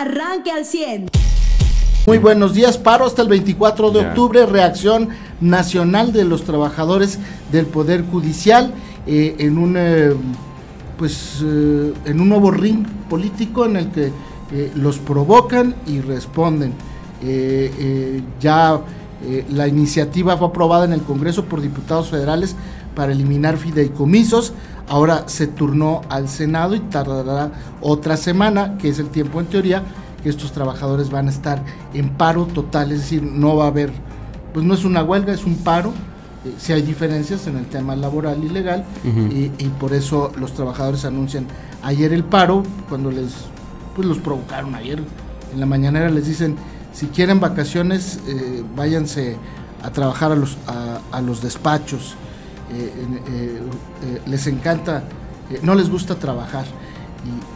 arranque al 100. Muy buenos días, paro hasta el 24 de octubre, reacción nacional de los trabajadores del Poder Judicial eh, en un eh, pues eh, en un nuevo ring político en el que los provocan y responden. ya la iniciativa fue aprobada en el Congreso por diputados federales para eliminar fideicomisos. Ahora se turnó al Senado y tardará otra semana, que es el tiempo en teoría estos trabajadores van a estar en paro total, es decir, no va a haber, pues no es una huelga, es un paro. Eh, si hay diferencias en el tema laboral y legal y, por eso los trabajadores anuncian ayer el paro, cuando les, pues los provocaron ayer en la mañanera, les dicen, si quieren vacaciones, eh, váyanse a trabajar a los, a, los despachos, les encanta, no les gusta trabajar.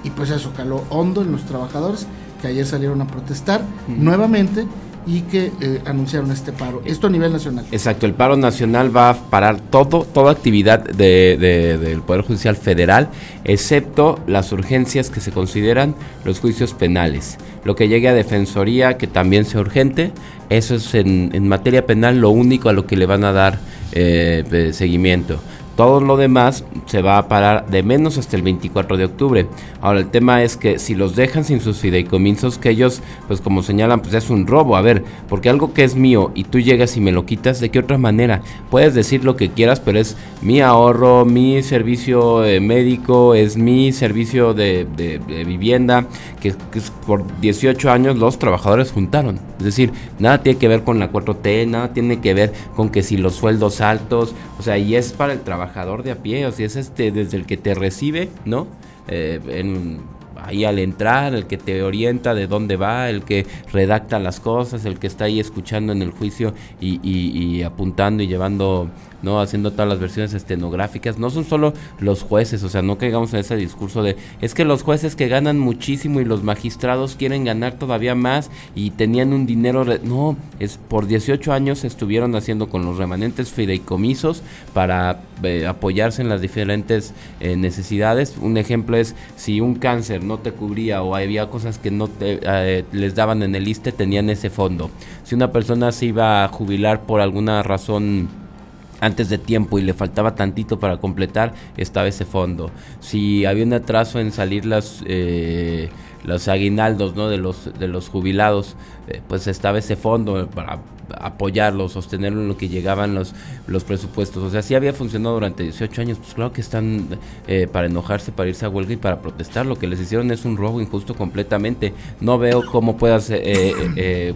Y, y, pues eso caló hondo en los trabajadores que ayer salieron a protestar nuevamente y que eh, anunciaron este paro. Esto a nivel nacional. Exacto, el paro nacional va a parar todo, toda actividad de, del Poder Judicial Federal, excepto las urgencias que se consideran los juicios penales. Lo que llegue a Defensoría, que también sea urgente, eso es en, en materia penal lo único a lo que le van a dar eh, seguimiento. Todo lo demás se va a parar de menos hasta el 24 de octubre. Ahora el tema es que si los dejan sin sus fideicomisos, que ellos, pues como señalan, pues es un robo. A ver, porque algo que es mío y tú llegas y me lo quitas, ¿de qué otra manera? Puedes decir lo que quieras, pero es mi ahorro, mi servicio eh, médico, es mi servicio de, vivienda, que, por 18 años los trabajadores juntaron. Es decir, nada tiene que ver con la 4T, nada tiene que ver con que si los sueldos altos, o sea, y es para el trabajador de a pie, o sea, es este desde el que te recibe, ¿no? Eh, en, ahí al entrar, el que te orienta de dónde va, el que redacta las cosas, el que está ahí escuchando en el juicio y, y apuntando y llevando ¿no? Haciendo todas las versiones estenográficas. No son solo los jueces, o sea, no caigamos en ese discurso de es que los jueces que ganan muchísimo y los magistrados quieren ganar todavía más y tenían un dinero. No, es por 18 años estuvieron haciendo con los remanentes fideicomisos para eh, apoyarse en las diferentes eh, necesidades. Un ejemplo es si un cáncer no te cubría o había cosas que no te, eh, les daban en el ISTE, tenían ese fondo. Si una persona se iba a jubilar por alguna razón antes de tiempo y le faltaba tantito para completar, estaba ese fondo. Si había un atraso en salir las eh, los aguinaldos ¿no? de los de los jubilados, eh, pues estaba ese fondo para apoyarlo, sostenerlo en lo que llegaban los, los presupuestos. O sea, si había funcionado durante 18 años, pues claro que están eh, para enojarse, para irse a huelga y para protestar. Lo que les hicieron es un robo injusto completamente. No veo cómo pueda,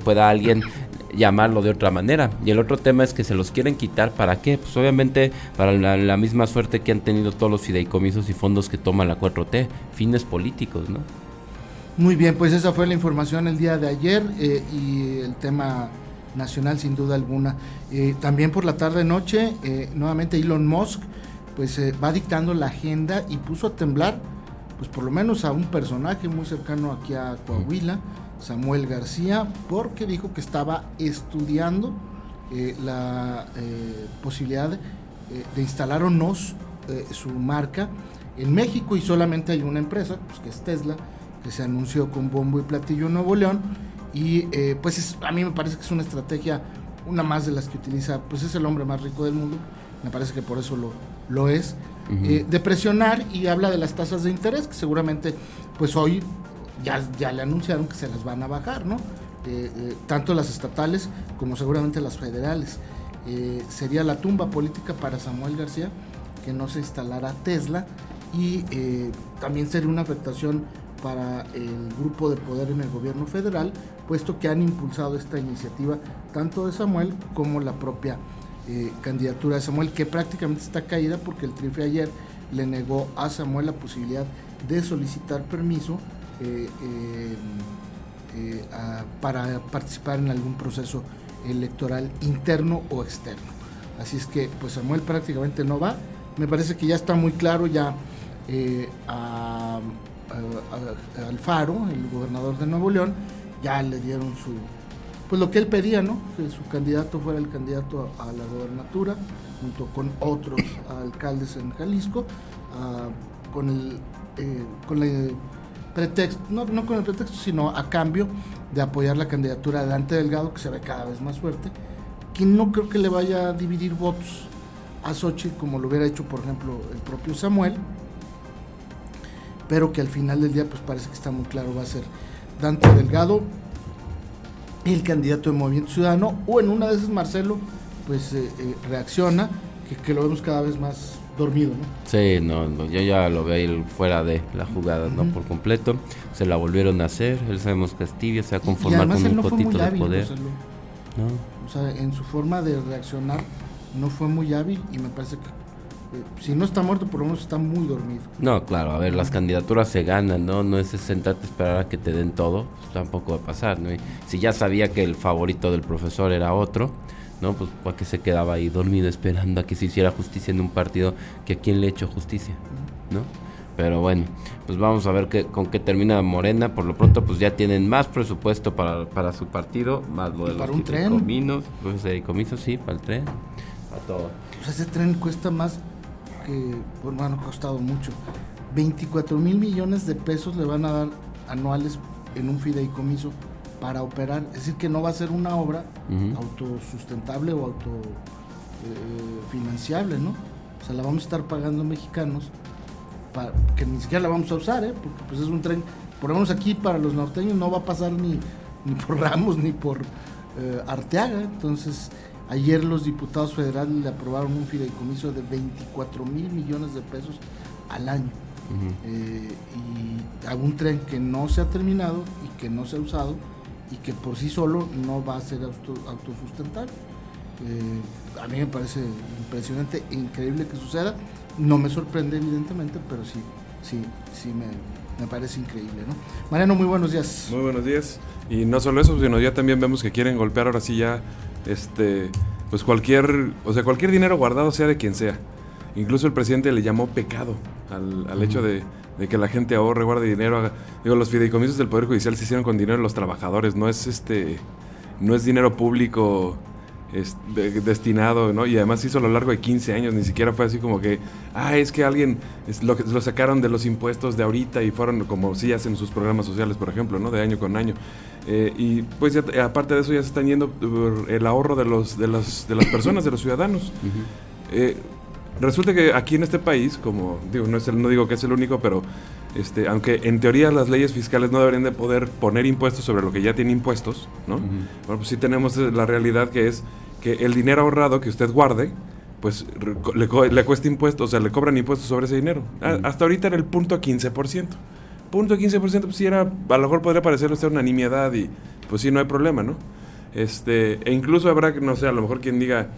pueda alguien llamarlo de otra manera. Y el otro tema es que se los quieren quitar, ¿para qué? Pues obviamente para la, misma suerte que han tenido todos los fideicomisos y fondos que toma la 4T, fines políticos, ¿no? Muy bien, pues esa fue la información el día de ayer eh, y el tema nacional sin duda alguna. Eh, también por la tarde-noche, eh, nuevamente Elon Musk pues va dictando la agenda y puso a temblar pues por lo menos a un personaje muy cercano aquí a Coahuila. Samuel García porque dijo que estaba estudiando eh, la eh, posibilidad eh, de instalar o no su marca en México y solamente hay una empresa, pues, que es Tesla, que se anunció con bombo y platillo en Nuevo León y pues a mí me parece que es una estrategia, una más de las que utiliza, pues es el hombre más rico del mundo, me parece que por eso lo, lo es, de presionar y habla de las tasas de interés, que seguramente pues hoy ya, le anunciaron que se las van a bajar, ¿no? Eh, eh, tanto las estatales como seguramente las federales. Eh, sería la tumba política para Samuel García que no se instalara Tesla y también sería una afectación para el grupo de poder en el gobierno federal, puesto que han impulsado esta iniciativa tanto de Samuel como la propia candidatura de Samuel, que prácticamente está caída porque el trife ayer le negó a Samuel la posibilidad de solicitar permiso eh, eh, eh, para participar en algún proceso electoral interno o externo. Así es que pues Samuel prácticamente no va. Me parece que ya está muy claro ya a, Alfaro, el gobernador de Nuevo León, ya le dieron su pues lo que él pedía, ¿no? Que su candidato fuera el candidato a, la gobernatura, junto con otros alcaldes en Jalisco, con el con la pretexto, no, no con el pretexto, sino a cambio de apoyar la candidatura de Dante Delgado, que se ve cada vez más fuerte, que no creo que le vaya a dividir votos a Xochitl como lo hubiera hecho, por ejemplo, el propio Samuel, pero que al final del día pues parece que está muy claro, va a ser Dante Delgado el candidato de Movimiento Ciudadano, o en una de esas Marcelo pues eh, eh, reacciona, que, que, lo vemos cada vez más dormido, ¿no? Sí, no, no yo ya lo veo fuera de la jugada, ¿no? Por completo. Se la volvieron a hacer, él sabemos que es tibia, se va a conformar con un potito de poder. ¿no? O sea, en su forma de reaccionar no fue muy hábil y me parece que eh, si no está muerto, por lo menos está muy dormido. No, claro, a ver, las candidaturas se ganan, ¿no? No es sentarte a esperar a que te den todo, pues tampoco va a pasar, ¿no? Y si ya sabía que el favorito del profesor era otro, ¿no? Pues para que se quedaba ahí dormido esperando a que se hiciera justicia en un partido que a quién le hecho justicia, ¿no? Pero bueno, pues vamos a ver qué, con qué termina Morena. Por lo pronto, pues ya tienen más presupuesto para, para su partido, más lo de para los un tren? cominos, pues comisos, sí, para el tren, para todo. Pues ese tren cuesta más que, bueno, ha costado mucho. 24 mil millones de pesos le van a dar anuales en un fideicomiso para operar. Es decir, que no va a ser una obra autosustentable o autofinanciable, ¿no? O sea, la vamos a estar pagando mexicanos, para, que ni siquiera la vamos a usar, ¿eh? Porque pues es un tren, por lo menos aquí para los norteños no va a pasar ni, ni por Ramos ni por eh, Arteaga. Entonces, ayer los diputados federales le aprobaron un fideicomiso de 24 mil millones de pesos al año. eh, y a un tren que no se ha terminado y que no se ha usado y que por sí solo no va a ser auto, autosustentable. Eh, a mí me parece impresionante e increíble que suceda. No me sorprende, evidentemente, pero sí, sí, sí me, me, parece increíble. ¿no? Mariano, muy buenos días. Muy buenos días. Y no solo eso, sino ya también vemos que quieren golpear ahora sí ya este pues cualquier, o sea, cualquier dinero guardado sea de quien sea. Incluso el presidente le llamó pecado al, al hecho de, de, que la gente ahorre, guarde dinero. Haga, digo, los fideicomisos del Poder Judicial se hicieron con dinero de los trabajadores, no es este no es dinero público es de, destinado, ¿no? Y además hizo a lo largo de 15 años, ni siquiera fue así como que, ah, es que alguien es, lo, lo, sacaron de los impuestos de ahorita y fueron como si hacen sus programas sociales, por ejemplo, ¿no? De año con año. Eh, y pues ya, aparte de eso ya se están yendo el ahorro de, los, de, las, de las personas, de los ciudadanos. Uh -huh. eh, resulta que aquí en este país, como digo, no, es el, no digo que es el único, pero este, aunque en teoría las leyes fiscales no deberían de poder poner impuestos sobre lo que ya tiene impuestos, ¿no? Uh -huh. Bueno, pues sí tenemos la realidad que es que el dinero ahorrado que usted guarde, pues le, le cuesta impuestos, o sea, le cobran impuestos sobre ese dinero. Uh -huh. Hasta ahorita era el punto 15%. Punto 15%, pues sí era, a lo mejor podría parecer usted una nimiedad y pues sí, no hay problema, ¿no? Este, e incluso habrá, no sé, a lo mejor quien diga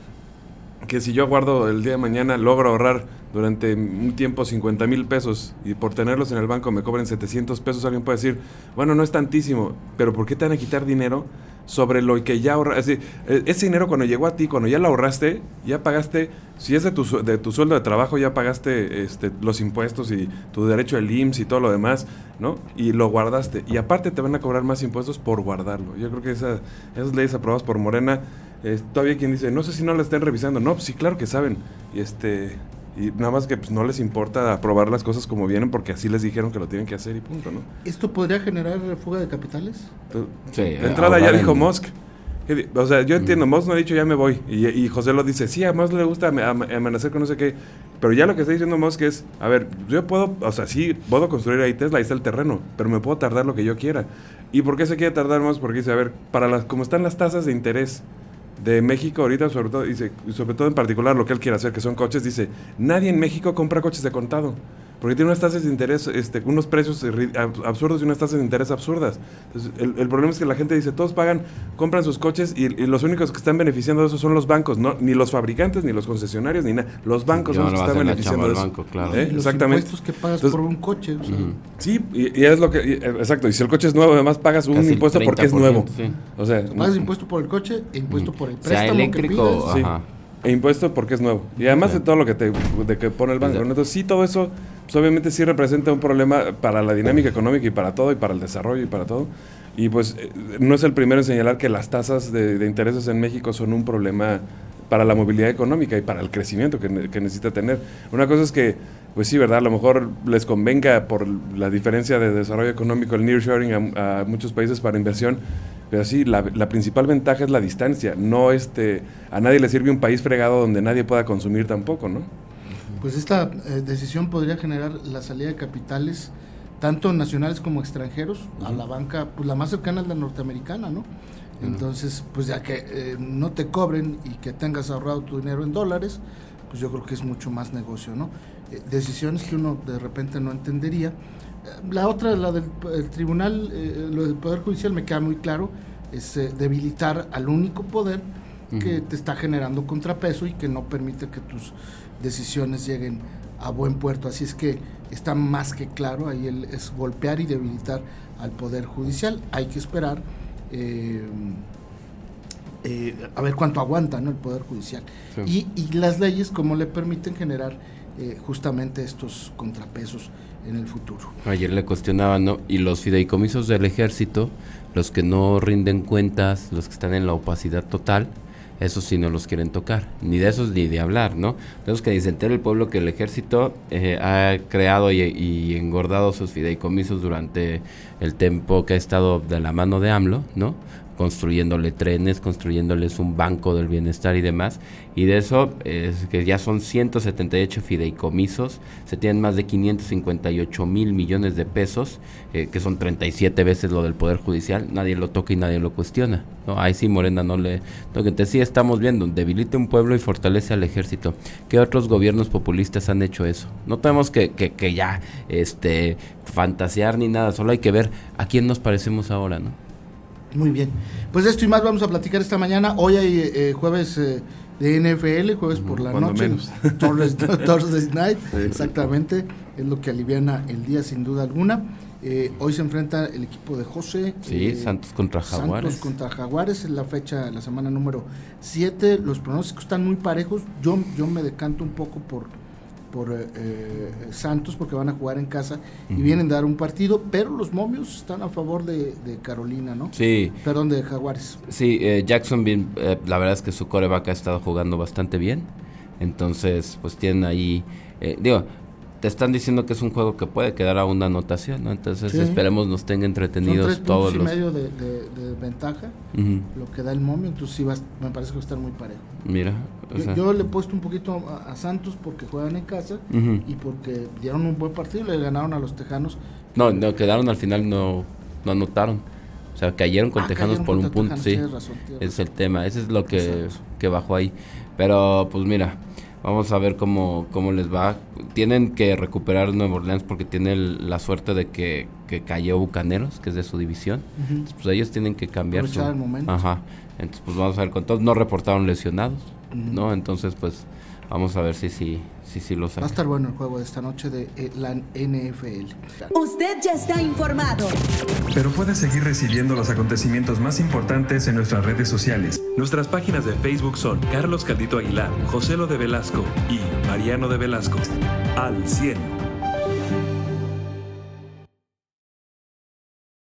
que si yo guardo el día de mañana, logro ahorrar durante un tiempo 50 mil pesos y por tenerlos en el banco me cobren 700 pesos, alguien puede decir, bueno, no es tantísimo, pero ¿por qué te van a quitar dinero sobre lo que ya ahorraste? Ese dinero cuando llegó a ti, cuando ya lo ahorraste, ya pagaste, si es de tu, sueldo de trabajo, ya pagaste este, los impuestos y tu derecho al IMSS y todo lo demás, ¿no? Y lo guardaste. Y aparte te van a cobrar más impuestos por guardarlo. Yo creo que esa, esas leyes aprobadas por Morena, eh, todavía quien dice, no sé si no la estén revisando. No, pues sí, claro que saben. Y este y nada más que pues, no les importa aprobar las cosas como vienen porque así les dijeron que lo tienen que hacer y punto, ¿no? ¿Esto podría generar fuga de capitales? Sí, de entrada ya dijo en... Musk. O sea, yo entiendo, mm. Musk no ha dicho ya me voy. Y, y, José lo dice, sí, a Musk le gusta amanecer con no sé qué. Pero ya lo que está diciendo Musk es, a ver, yo puedo, o sea, sí, puedo construir ahí Tesla, ahí está el terreno, pero me puedo tardar lo que yo quiera. ¿Y por qué se quiere tardar más? Porque dice, a ver, para las, como están las tasas de interés de México ahorita, sobre todo, dice, sobre todo en particular lo que él quiere hacer, que son coches, dice, nadie en México compra coches de contado. Porque tiene unas tasas de interés, este, unos precios absurdos y unas tasas de interés absurdas. Entonces, el, el, problema es que la gente dice, todos pagan, compran sus coches y, y, los únicos que están beneficiando de eso son los bancos, no ni los fabricantes, ni los concesionarios, ni nada. Los bancos son los que están beneficiando de eso. Banco, claro. ¿Eh? Los Exactamente. impuestos que pagas Entonces, por un coche. O sea. uh -huh. Sí, y, y, es lo que, y, exacto. Y si el coche es nuevo, además pagas un Casi impuesto porque es nuevo. Sí. O sea, pagas impuesto por el coche e impuesto por el sea préstamo eléctrico, que pides. Sí. E impuesto porque es nuevo. Y además sí. de todo lo que te de que pone el banco. Entonces, sí, todo eso, pues obviamente sí representa un problema para la dinámica económica y para todo, y para el desarrollo y para todo. Y pues no es el primero en señalar que las tasas de, intereses en México son un problema para la movilidad económica y para el crecimiento que, necesita tener. Una cosa es que, pues sí, ¿verdad? A lo mejor les convenga por la diferencia de desarrollo económico el nearshoring a, a muchos países para inversión, pero sí, la, principal ventaja es la distancia. No este, a nadie le sirve un país fregado donde nadie pueda consumir tampoco, ¿no? Pues esta eh, decisión podría generar la salida de capitales, tanto nacionales como extranjeros, a la banca, pues la más cercana es la norteamericana, ¿no? Entonces, pues ya que eh, no te cobren y que tengas ahorrado tu dinero en dólares, pues yo creo que es mucho más negocio, ¿no? Eh, decisiones que uno de repente no entendería. La otra, la del tribunal, lo del Poder Judicial me queda muy claro, es debilitar al único poder que te está generando contrapeso y que no permite que tus decisiones lleguen a buen puerto. Así es que está más que claro, ahí es golpear y debilitar al Poder Judicial. Hay que esperar eh, eh, a ver cuánto aguanta ¿no? el Poder Judicial. Y, las leyes, cómo le permiten generar eh, justamente estos contrapesos en el futuro. Ayer le cuestionaban, ¿no? Y los fideicomisos del ejército, los que no rinden cuentas, los que están en la opacidad total, esos sí no los quieren tocar, ni de esos ni de hablar, ¿no? Tenemos que disentir el pueblo que el ejército eh, ha creado y, engordado sus fideicomisos durante el tiempo que ha estado de la mano de AMLO, ¿no? Construyéndole trenes, construyéndoles un banco del bienestar y demás. Y de eso, es que ya son 178 fideicomisos, se tienen más de 558 mil millones de pesos, eh, que son 37 veces lo del Poder Judicial, nadie lo toca y nadie lo cuestiona. ¿no? Ahí sí Morena no le. Entonces sí estamos viendo, debilita un pueblo y fortalece al ejército. ¿Qué otros gobiernos populistas han hecho eso? No tenemos que, que, que ya este, fantasear ni nada, solo hay que ver a quién nos parecemos ahora, ¿no? Muy bien. Pues esto y más vamos a platicar esta mañana. Hoy hay eh, jueves eh, de NFL, jueves por la noche. Thursday, Night, exactamente. Es lo que aliviana el día sin duda alguna. Eh, hoy se enfrenta el equipo de José. Sí, Santos contra Jaguares. Santos contra Jaguares es la fecha, la semana número 7. Los pronósticos están muy parejos. Yo, yo me decanto un poco por por eh, eh, Santos porque van a jugar en casa y vienen a dar un partido, pero los momios están a favor de, Carolina, ¿no? Sí. Perdón, de Jaguares. Sí, eh, Jacksonville, la verdad es que su coreback ha estado jugando bastante bien, entonces pues tienen ahí, digo, te están diciendo que es un juego que puede quedar a una anotación, ¿no? Entonces esperemos nos tenga entretenidos Son todos y medio de, ventaja, lo que da el momio, entonces sí va, me parece que va a estar muy parejo. Mira, yo, le he puesto un poquito a, Santos porque juegan en casa y porque dieron un buen partido, le ganaron a los Tejanos. No, no quedaron al final, no, no anotaron. O sea, cayeron con ah, Tejanos por un punto, sí. es el tema, ese es lo que, que bajó ahí. Pero pues mira, Vamos a ver cómo, cómo les va. Tienen que recuperar Nueva Orleans porque tiene la suerte de que, que, cayó Bucaneros, que es de su división. Entonces, pues ellos tienen que cambiar su... el momento. Ajá. Entonces, pues vamos a ver con todos. No reportaron lesionados, ¿no? Entonces, pues vamos a ver si sí si, si, lo Va a estar bueno el juego de esta noche de eh, la NFL. Usted ya está informado. Pero puede seguir recibiendo los acontecimientos más importantes en nuestras redes sociales. Nuestras páginas de Facebook son Carlos Caldito Aguilar, José Lo de Velasco y Mariano de Velasco. Al 100.